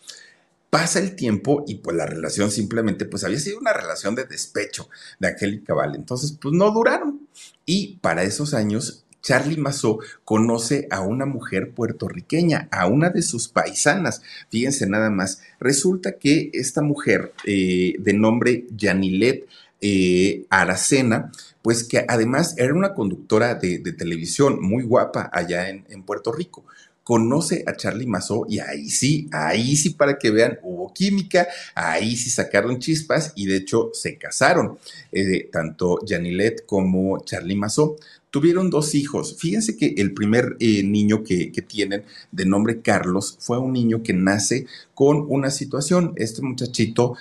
Pasa el tiempo y pues la relación simplemente pues había sido una relación de despecho de Angélica Vale. Entonces pues no duraron. Y para esos años Charlie Mazó conoce a una mujer puertorriqueña, a una de sus paisanas. Fíjense nada más, resulta que esta mujer eh, de nombre Yanilet eh, Aracena, pues que además era una conductora de, televisión muy guapa allá en, Puerto Rico conoce a Charlie Mazó y ahí sí, ahí sí para que vean, hubo química, ahí sí sacaron chispas y de hecho se casaron, eh, tanto Janilet como Charlie Mazó. Tuvieron dos hijos. Fíjense que el primer eh, niño que, que, tienen, de nombre Carlos, fue un niño que nace con una situación. Este muchachito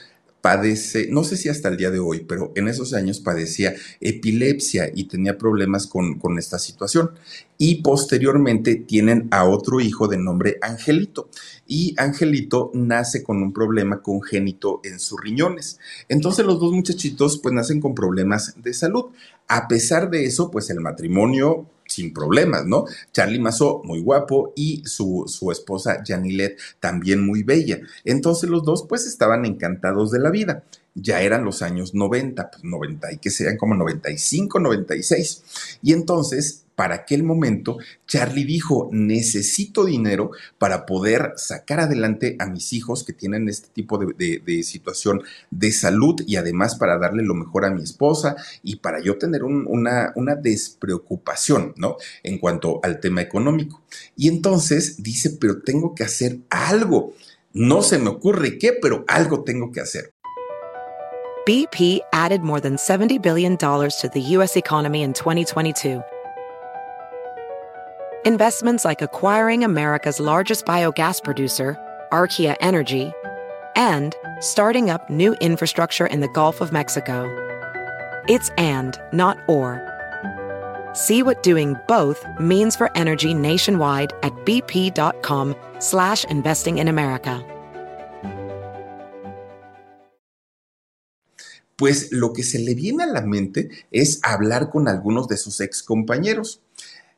padece, no sé si hasta el día de hoy, pero en esos años padecía epilepsia y tenía problemas con, con esta situación. Y posteriormente tienen a otro hijo de nombre Angelito. Y Angelito nace con un problema congénito en sus riñones. Entonces los dos muchachitos pues nacen con problemas de salud. A pesar de eso, pues el matrimonio sin problemas, ¿no? Charlie Mazó, muy guapo, y su, su esposa Janilet, también muy bella. Entonces los dos pues estaban encantados de la vida. Ya eran los años 90, pues 90 y que sean como 95, 96. Y entonces para aquel momento, Charlie dijo, necesito dinero para poder sacar adelante a mis hijos que tienen este tipo de, situación de salud y además para darle lo mejor a mi esposa y para yo tener una, una despreocupación, ¿no? En cuanto al tema económico. Y entonces dice, pero tengo que hacer algo. No se me ocurre qué, pero algo tengo que hacer. BP added more than $70 billion to the U.S. economy in 2022 Investments like acquiring America's largest biogas producer, Archaea Energy, and starting up new infrastructure in the Gulf of Mexico. It's and, not or. See what doing both means for energy nationwide at bp.com slash investing in America. Pues lo que se le viene a la mente es hablar con algunos de sus ex compañeros.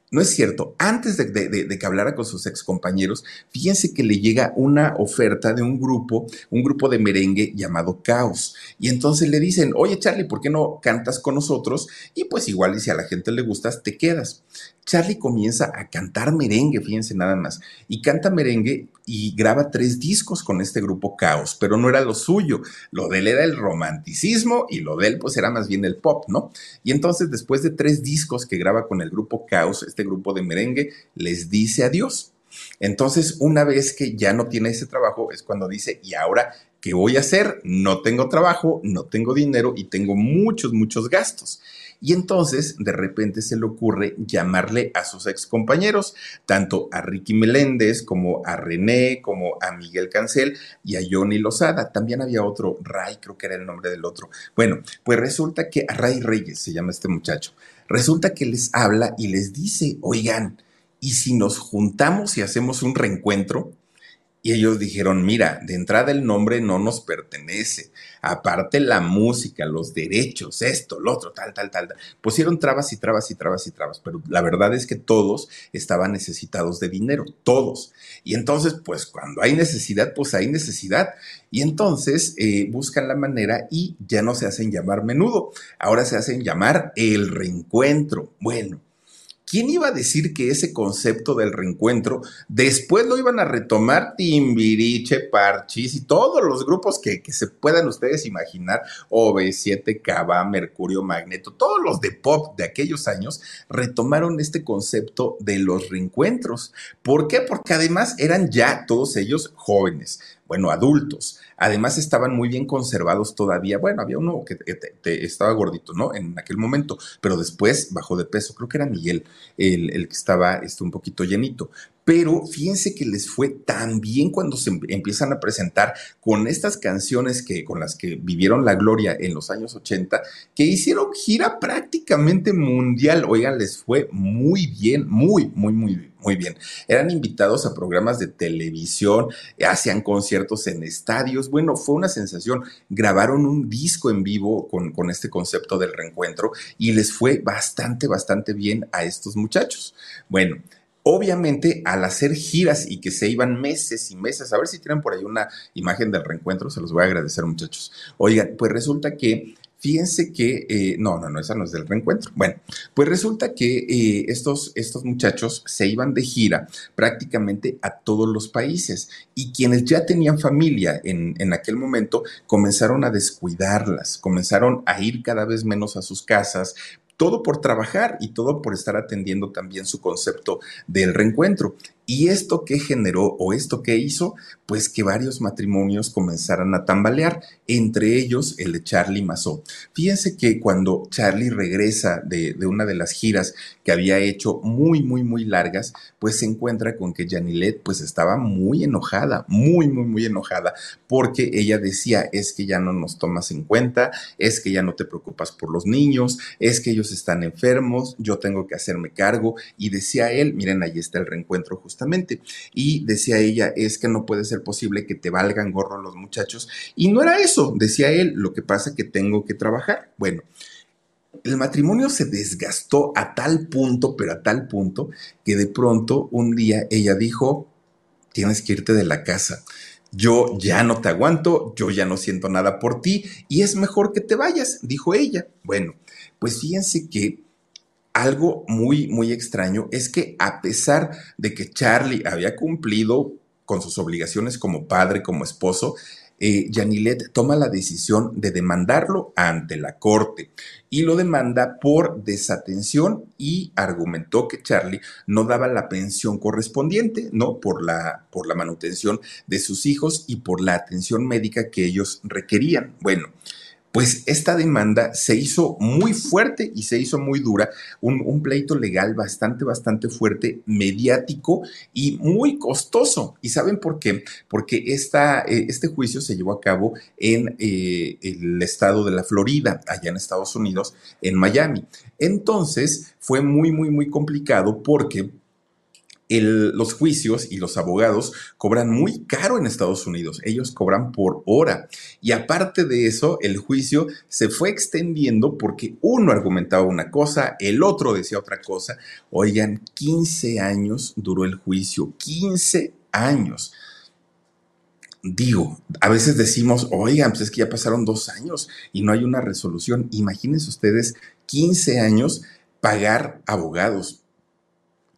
No es cierto. Antes de, que hablara con sus excompañeros, fíjense que le llega una oferta de un grupo, un grupo de merengue llamado Caos. Y entonces le dicen, oye Charlie, ¿por qué no cantas con nosotros? Y pues igual, y si a la gente le gustas, te quedas. Charlie comienza a cantar merengue, fíjense nada más, y canta merengue y graba tres discos con este grupo Caos, pero no era lo suyo, lo de él era el romanticismo y lo de él pues era más bien el pop, ¿no? Y entonces después de tres discos que graba con el grupo Caos, este grupo de merengue, les dice adiós. Entonces, una vez que ya no tiene ese trabajo, es cuando dice, ¿y ahora qué voy a hacer? No tengo trabajo, no tengo dinero y tengo muchos, muchos gastos. Y entonces de repente se le ocurre llamarle a sus ex compañeros, tanto a Ricky Meléndez como a René, como a Miguel Cancel y a Johnny Lozada. También había otro, Ray, creo que era el nombre del otro. Bueno, pues resulta que a Ray Reyes se llama este muchacho. Resulta que les habla y les dice, oigan, ¿y si nos juntamos y hacemos un reencuentro? Y ellos dijeron, mira, de entrada el nombre no nos pertenece. Aparte la música, los derechos, esto, lo otro, tal, tal, tal. Pusieron trabas y trabas y trabas y trabas, pero la verdad es que todos estaban necesitados de dinero, todos. Y entonces, pues cuando hay necesidad, pues hay necesidad. Y entonces eh, buscan la manera y ya no se hacen llamar menudo, ahora se hacen llamar el reencuentro. Bueno, ¿Quién iba a decir que ese concepto del reencuentro después lo iban a retomar Timbiriche, Parchis y todos los grupos que, se puedan ustedes imaginar, OV7, Cava, Mercurio, Magneto, todos los de pop de aquellos años retomaron este concepto de los reencuentros. ¿Por qué? Porque además eran ya todos ellos jóvenes, bueno, adultos. Además estaban muy bien conservados todavía. Bueno, había uno que estaba gordito, ¿no? En aquel momento, pero después bajó de peso. Creo que era Miguel el, que estaba este, un poquito llenito pero fíjense que les fue tan bien cuando se em, empiezan a presentar con estas canciones que, con las que vivieron la gloria en los años 80, que hicieron gira prácticamente mundial. Oigan, les fue muy bien, muy, muy, muy, muy bien. Eran invitados a programas de televisión, hacían conciertos en estadios. Bueno, fue una sensación. Grabaron un disco en vivo con, con este concepto del reencuentro y les fue bastante, bastante bien a estos muchachos. Bueno, Obviamente, al hacer giras y que se iban meses y meses, a ver si tienen por ahí una imagen del reencuentro, se los voy a agradecer, muchachos. Oigan, pues resulta que Fíjense que, eh, no, no, no, esa no es del reencuentro. Bueno, pues resulta que eh, estos, estos muchachos se iban de gira prácticamente a todos los países y quienes ya tenían familia en, en aquel momento comenzaron a descuidarlas, comenzaron a ir cada vez menos a sus casas, todo por trabajar y todo por estar atendiendo también su concepto del reencuentro. ¿Y esto qué generó o esto qué hizo? Pues que varios matrimonios comenzaran a tambalear, entre ellos el de Charlie Mazó. Fíjense que cuando Charlie regresa de, una de las giras que había hecho muy, muy, muy largas, pues se encuentra con que Janilet pues estaba muy enojada, muy, muy, muy enojada, porque ella decía, es que ya no nos tomas en cuenta, es que ya no te preocupas por los niños, es que ellos están enfermos, yo tengo que hacerme cargo, y decía él, miren, ahí está el reencuentro justo y decía ella, es que no puede ser posible que te valgan gorro los muchachos. Y no era eso, decía él, lo que pasa que tengo que trabajar. Bueno, el matrimonio se desgastó a tal punto, pero a tal punto, que de pronto un día ella dijo, tienes que irte de la casa. Yo ya no te aguanto, yo ya no siento nada por ti y es mejor que te vayas, dijo ella. Bueno, pues fíjense que algo muy, muy extraño es que a pesar de que Charlie había cumplido con sus obligaciones como padre, como esposo, eh, Janilet toma la decisión de demandarlo ante la corte y lo demanda por desatención y argumentó que Charlie no daba la pensión correspondiente, ¿no? Por la, por la manutención de sus hijos y por la atención médica que ellos requerían. Bueno, pues esta demanda se hizo muy fuerte y se hizo muy dura, un, pleito legal bastante, bastante fuerte, mediático y muy costoso. ¿Y saben por qué? Porque esta, eh, este juicio se llevó a cabo en eh, el estado de la Florida, allá en Estados Unidos, en Miami. Entonces fue muy, muy, muy complicado porque los juicios y los abogados cobran muy caro en Estados Unidos. Ellos cobran por hora. Y aparte de eso, el juicio se fue extendiendo porque uno argumentaba una cosa, el otro decía otra cosa. Oigan, 15 años duró el juicio. 15 años. Digo, a veces decimos, oigan, pues es que ya pasaron dos años y no hay una resolución. Imagínense ustedes 15 años pagar abogados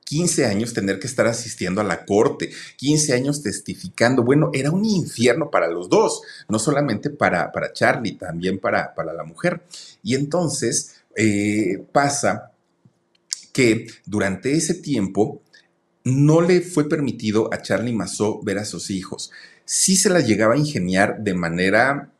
15 años tener que estar asistiendo a la corte, 15 años testificando. Bueno, era un infierno para los dos, no solamente para, para Charlie, también para, para la mujer. Y entonces eh, pasa que durante ese tiempo no le fue permitido a Charlie Mazó ver a sus hijos. Sí se la llegaba a ingeniar de manera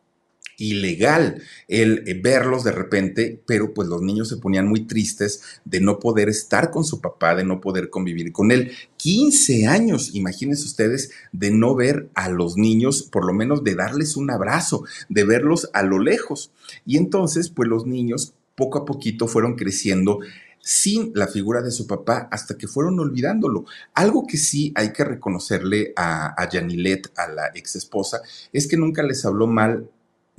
ilegal el eh, verlos de repente, pero pues los niños se ponían muy tristes de no poder estar con su papá, de no poder convivir con él. 15 años, imagínense ustedes, de no ver a los niños, por lo menos de darles un abrazo, de verlos a lo lejos. Y entonces, pues los niños poco a poquito fueron creciendo sin la figura de su papá hasta que fueron olvidándolo. Algo que sí hay que reconocerle a, a Janilet, a la ex esposa, es que nunca les habló mal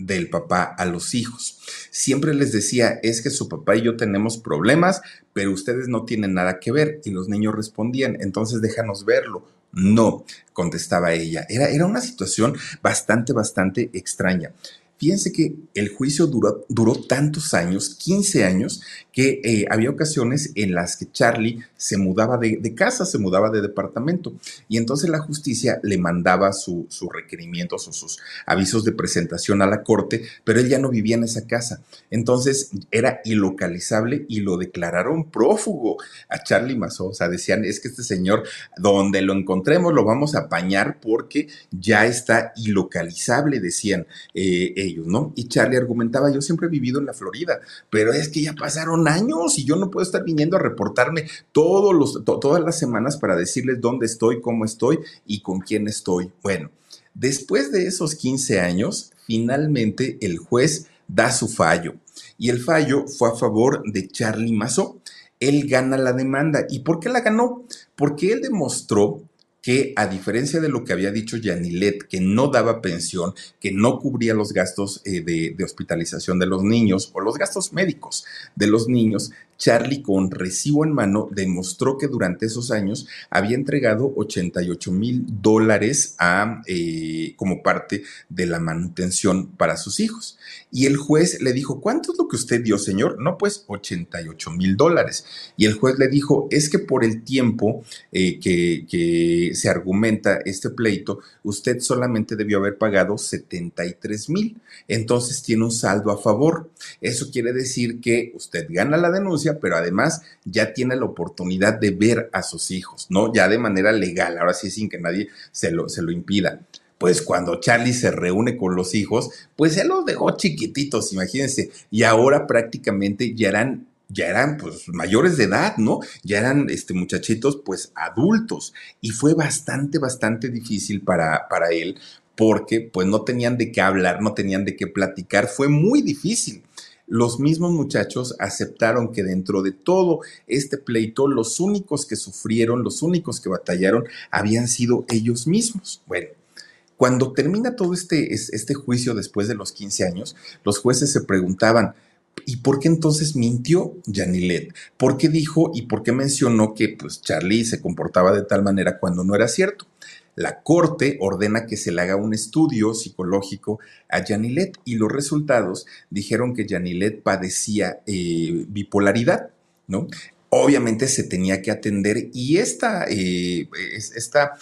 del papá a los hijos. Siempre les decía, es que su papá y yo tenemos problemas, pero ustedes no tienen nada que ver. Y los niños respondían, entonces déjanos verlo. No, contestaba ella. Era, era una situación bastante, bastante extraña. Fíjense que el juicio duró, duró tantos años, 15 años, que eh, había ocasiones en las que Charlie se mudaba de, casa, se mudaba de departamento, y entonces la justicia le mandaba sus requerimientos o sus avisos de presentación a la corte, pero él ya no vivía en esa casa. Entonces era ilocalizable y lo declararon prófugo a Charlie Mazó. O sea, decían, es que este señor, donde lo encontremos, lo vamos a apañar porque ya está ilocalizable, decían. Eh, ¿no? Y Charlie argumentaba, yo siempre he vivido en la Florida, pero es que ya pasaron años y yo no puedo estar viniendo a reportarme todos los, todas las semanas para decirles dónde estoy, cómo estoy y con quién estoy. Bueno, después de esos 15 años, finalmente el juez da su fallo y el fallo fue a favor de Charlie Mazo. Él gana la demanda. ¿Y por qué la ganó? Porque él demostró que a diferencia de lo que había dicho Yanilet, que no daba pensión, que no cubría los gastos eh, de, hospitalización de los niños o los gastos médicos de los niños, Charlie, con recibo en mano, demostró que durante esos años había entregado 88 mil dólares eh, como parte de la manutención para sus hijos. Y el juez le dijo, ¿cuánto es lo que usted dio, señor? No, pues 88 mil dólares. Y el juez le dijo, es que por el tiempo eh, que se argumenta este pleito, usted solamente debió haber pagado 73 mil. Entonces tiene un saldo a favor. Eso quiere decir que usted gana la denuncia pero además ya tiene la oportunidad de ver a sus hijos, ¿no? Ya de manera legal, ahora sí sin que nadie se lo, se lo impida pues cuando Charlie se reúne con los hijos, pues él los dejó chiquititos, imagínense, y ahora prácticamente ya eran ya eran pues mayores de edad, ¿no? Ya eran este muchachitos pues adultos y fue bastante bastante difícil para para él porque pues no tenían de qué hablar, no tenían de qué platicar, fue muy difícil los mismos muchachos aceptaron que dentro de todo este pleito, los únicos que sufrieron, los únicos que batallaron, habían sido ellos mismos. Bueno, cuando termina todo este, este juicio después de los 15 años, los jueces se preguntaban, ¿Y por qué entonces mintió Janilet? ¿Por qué dijo y por qué mencionó que pues Charlie se comportaba de tal manera cuando no era cierto? La Corte ordena que se le haga un estudio psicológico a Janilet y los resultados dijeron que Janilet padecía eh, bipolaridad. ¿no? Obviamente se tenía que atender y esta, eh, esta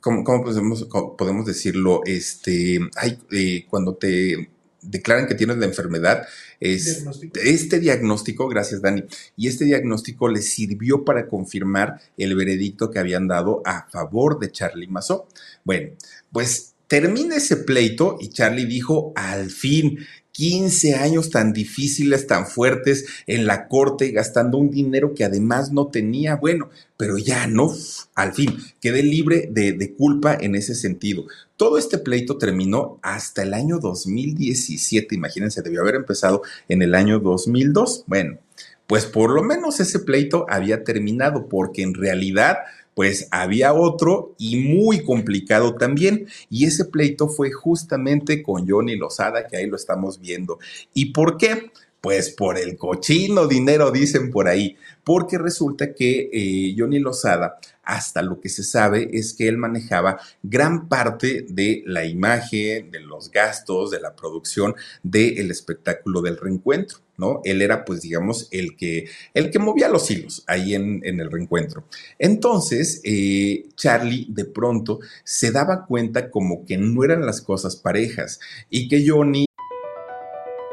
¿cómo, podemos, decirlo? Este, hay, eh, cuando te declaran que tienes la enfermedad, es, este diagnóstico, gracias Dani, y este diagnóstico le sirvió para confirmar el veredicto que habían dado a favor de Charlie Mazo. Bueno, pues termina ese pleito y Charlie dijo, al fin, 15 años tan difíciles, tan fuertes en la corte, gastando un dinero que además no tenía. Bueno, pero ya no, al fin, quedé libre de, culpa en ese sentido. Todo este pleito terminó hasta el año 2017, imagínense, debió haber empezado en el año 2002. Bueno, pues por lo menos ese pleito había terminado, porque en realidad pues había otro y muy complicado también. Y ese pleito fue justamente con Johnny Lozada, que ahí lo estamos viendo. ¿Y por qué? Pues por el cochino dinero, dicen por ahí, porque resulta que eh, Johnny Lozada, hasta lo que se sabe, es que él manejaba gran parte de la imagen, de los gastos, de la producción del espectáculo del reencuentro. ¿no? Él era, pues, digamos, el que, el que movía los hilos ahí en, en el reencuentro. Entonces, eh, Charlie de pronto se daba cuenta como que no eran las cosas parejas y que Johnny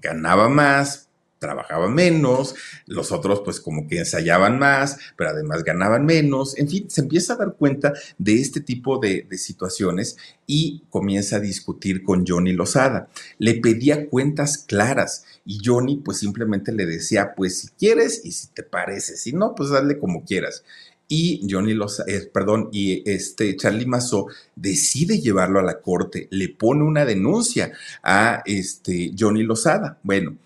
Ganaba más, trabajaba menos, los otros pues como que ensayaban más, pero además ganaban menos, en fin, se empieza a dar cuenta de este tipo de, situaciones y comienza a discutir con Johnny Lozada. Le pedía cuentas claras y Johnny pues simplemente le decía pues si quieres y si te parece, si no pues dale como quieras y Johnny Lozada, eh, perdón, y este Charlie Mazo decide llevarlo a la corte, le pone una denuncia a este Johnny Lozada. Bueno,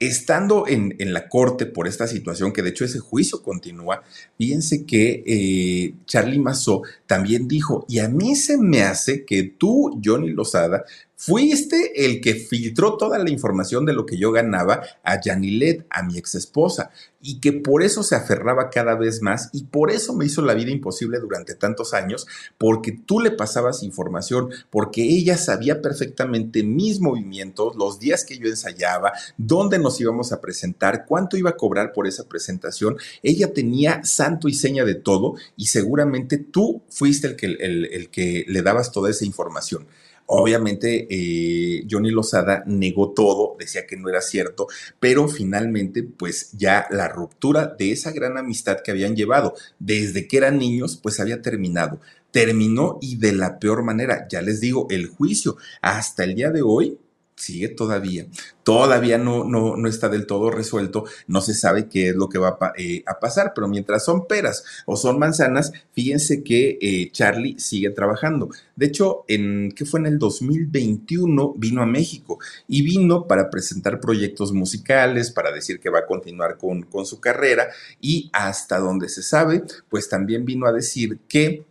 estando en, la corte por esta situación, que de hecho ese juicio continúa, fíjense que eh, Charlie Mazo también dijo, y a mí se me hace que tú, Johnny Lozada, Fuiste el que filtró toda la información de lo que yo ganaba a Janilet, a mi ex esposa, y que por eso se aferraba cada vez más y por eso me hizo la vida imposible durante tantos años, porque tú le pasabas información, porque ella sabía perfectamente mis movimientos, los días que yo ensayaba, dónde nos íbamos a presentar, cuánto iba a cobrar por esa presentación. Ella tenía santo y seña de todo y seguramente tú fuiste el que, el que le dabas toda esa información. Obviamente, eh, Johnny Lozada negó todo, decía que no era cierto, pero finalmente, pues ya la ruptura de esa gran amistad que habían llevado desde que eran niños, pues había terminado. Terminó y de la peor manera. Ya les digo, el juicio hasta el día de hoy sigue todavía. Todavía no, no, no, está del todo resuelto, no se sabe qué es lo que va a, eh, pasar, pero mientras son peras o son manzanas, fíjense que eh, Charlie sigue trabajando. De hecho, en ¿qué fue en el 2021 vino a México y vino para presentar proyectos musicales, para decir que va a continuar con, con su carrera y hasta donde se sabe, pues también vino a decir que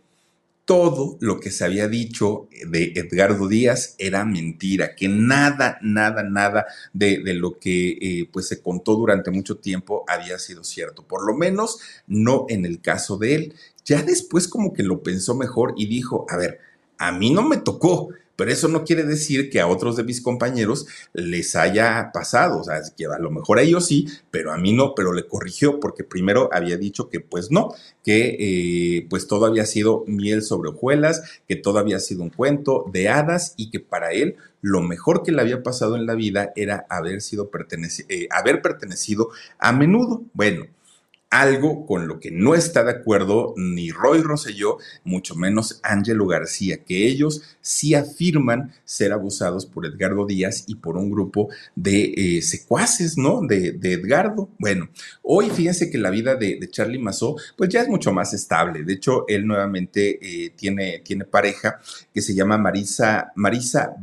todo lo que se había dicho de Edgardo Díaz era mentira, que nada, nada, nada de, lo que eh, pues se contó durante mucho tiempo había sido cierto, por lo menos no en el caso de él. Ya después como que lo pensó mejor y dijo, a ver, a mí no me tocó, pero eso no quiere decir que a otros de mis compañeros les haya pasado, o sea, que a lo mejor a ellos sí, pero a mí no, pero le corrigió porque primero había dicho que pues no, que eh, pues todo había sido miel sobre hojuelas, que todo había sido un cuento de hadas y que para él lo mejor que le había pasado en la vida era haber sido eh, haber pertenecido a menudo. Bueno, algo con lo que no está de acuerdo ni Roy Rosselló, mucho menos Ángelo García, que ellos sí afirman ser abusados por Edgardo Díaz y por un grupo de eh, secuaces, ¿no? De, Edgardo. Bueno, hoy fíjense que la vida de, Charlie Mazó, pues ya es mucho más estable. De hecho, él nuevamente eh, tiene, tiene pareja que se llama Marisa, Marisa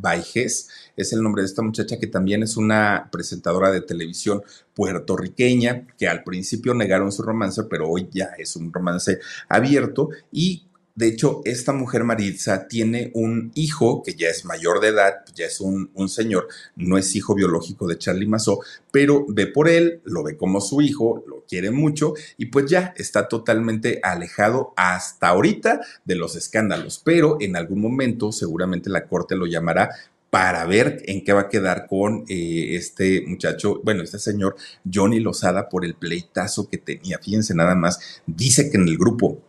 es el nombre de esta muchacha que también es una presentadora de televisión puertorriqueña, que al principio negaron su romance, pero hoy ya es un romance abierto y de hecho, esta mujer Maritza tiene un hijo que ya es mayor de edad, ya es un, señor, no es hijo biológico de Charlie Mazo, pero ve por él, lo ve como su hijo, lo quiere mucho y pues ya está totalmente alejado hasta ahorita de los escándalos. Pero en algún momento seguramente la corte lo llamará para ver en qué va a quedar con eh, este muchacho, bueno, este señor Johnny Lozada por el pleitazo que tenía. Fíjense nada más, dice que en el grupo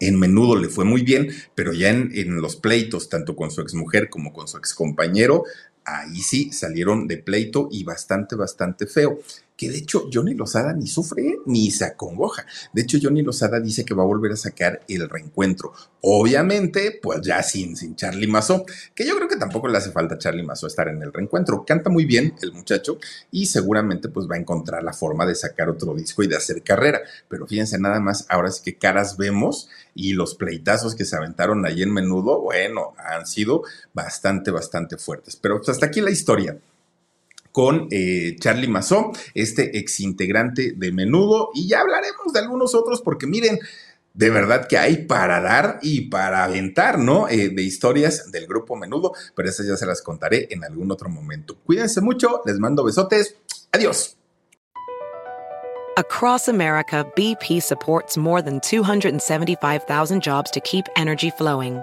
en menudo le fue muy bien, pero ya en, los pleitos, tanto con su exmujer como con su excompañero, ahí sí salieron de pleito y bastante, bastante feo que de hecho Johnny Lozada ni sufre ni se acongoja. De hecho, Johnny Lozada dice que va a volver a sacar el reencuentro. Obviamente, pues ya sin, sin Charlie Mazo, que yo creo que tampoco le hace falta a Charlie Mazo estar en el reencuentro. Canta muy bien el muchacho y seguramente pues va a encontrar la forma de sacar otro disco y de hacer carrera. Pero fíjense nada más, ahora sí que caras vemos y los pleitazos que se aventaron ahí en menudo, bueno, han sido bastante, bastante fuertes. Pero pues, hasta aquí la historia con eh, Charlie Mazó, este exintegrante de Menudo, y ya hablaremos de algunos otros porque miren, de verdad que hay para dar y para aventar, ¿no? Eh, de historias del grupo Menudo, pero esas ya se las contaré en algún otro momento. Cuídense mucho, les mando besotes, adiós. Across America, BP supports more than 275,000 jobs to keep energy flowing.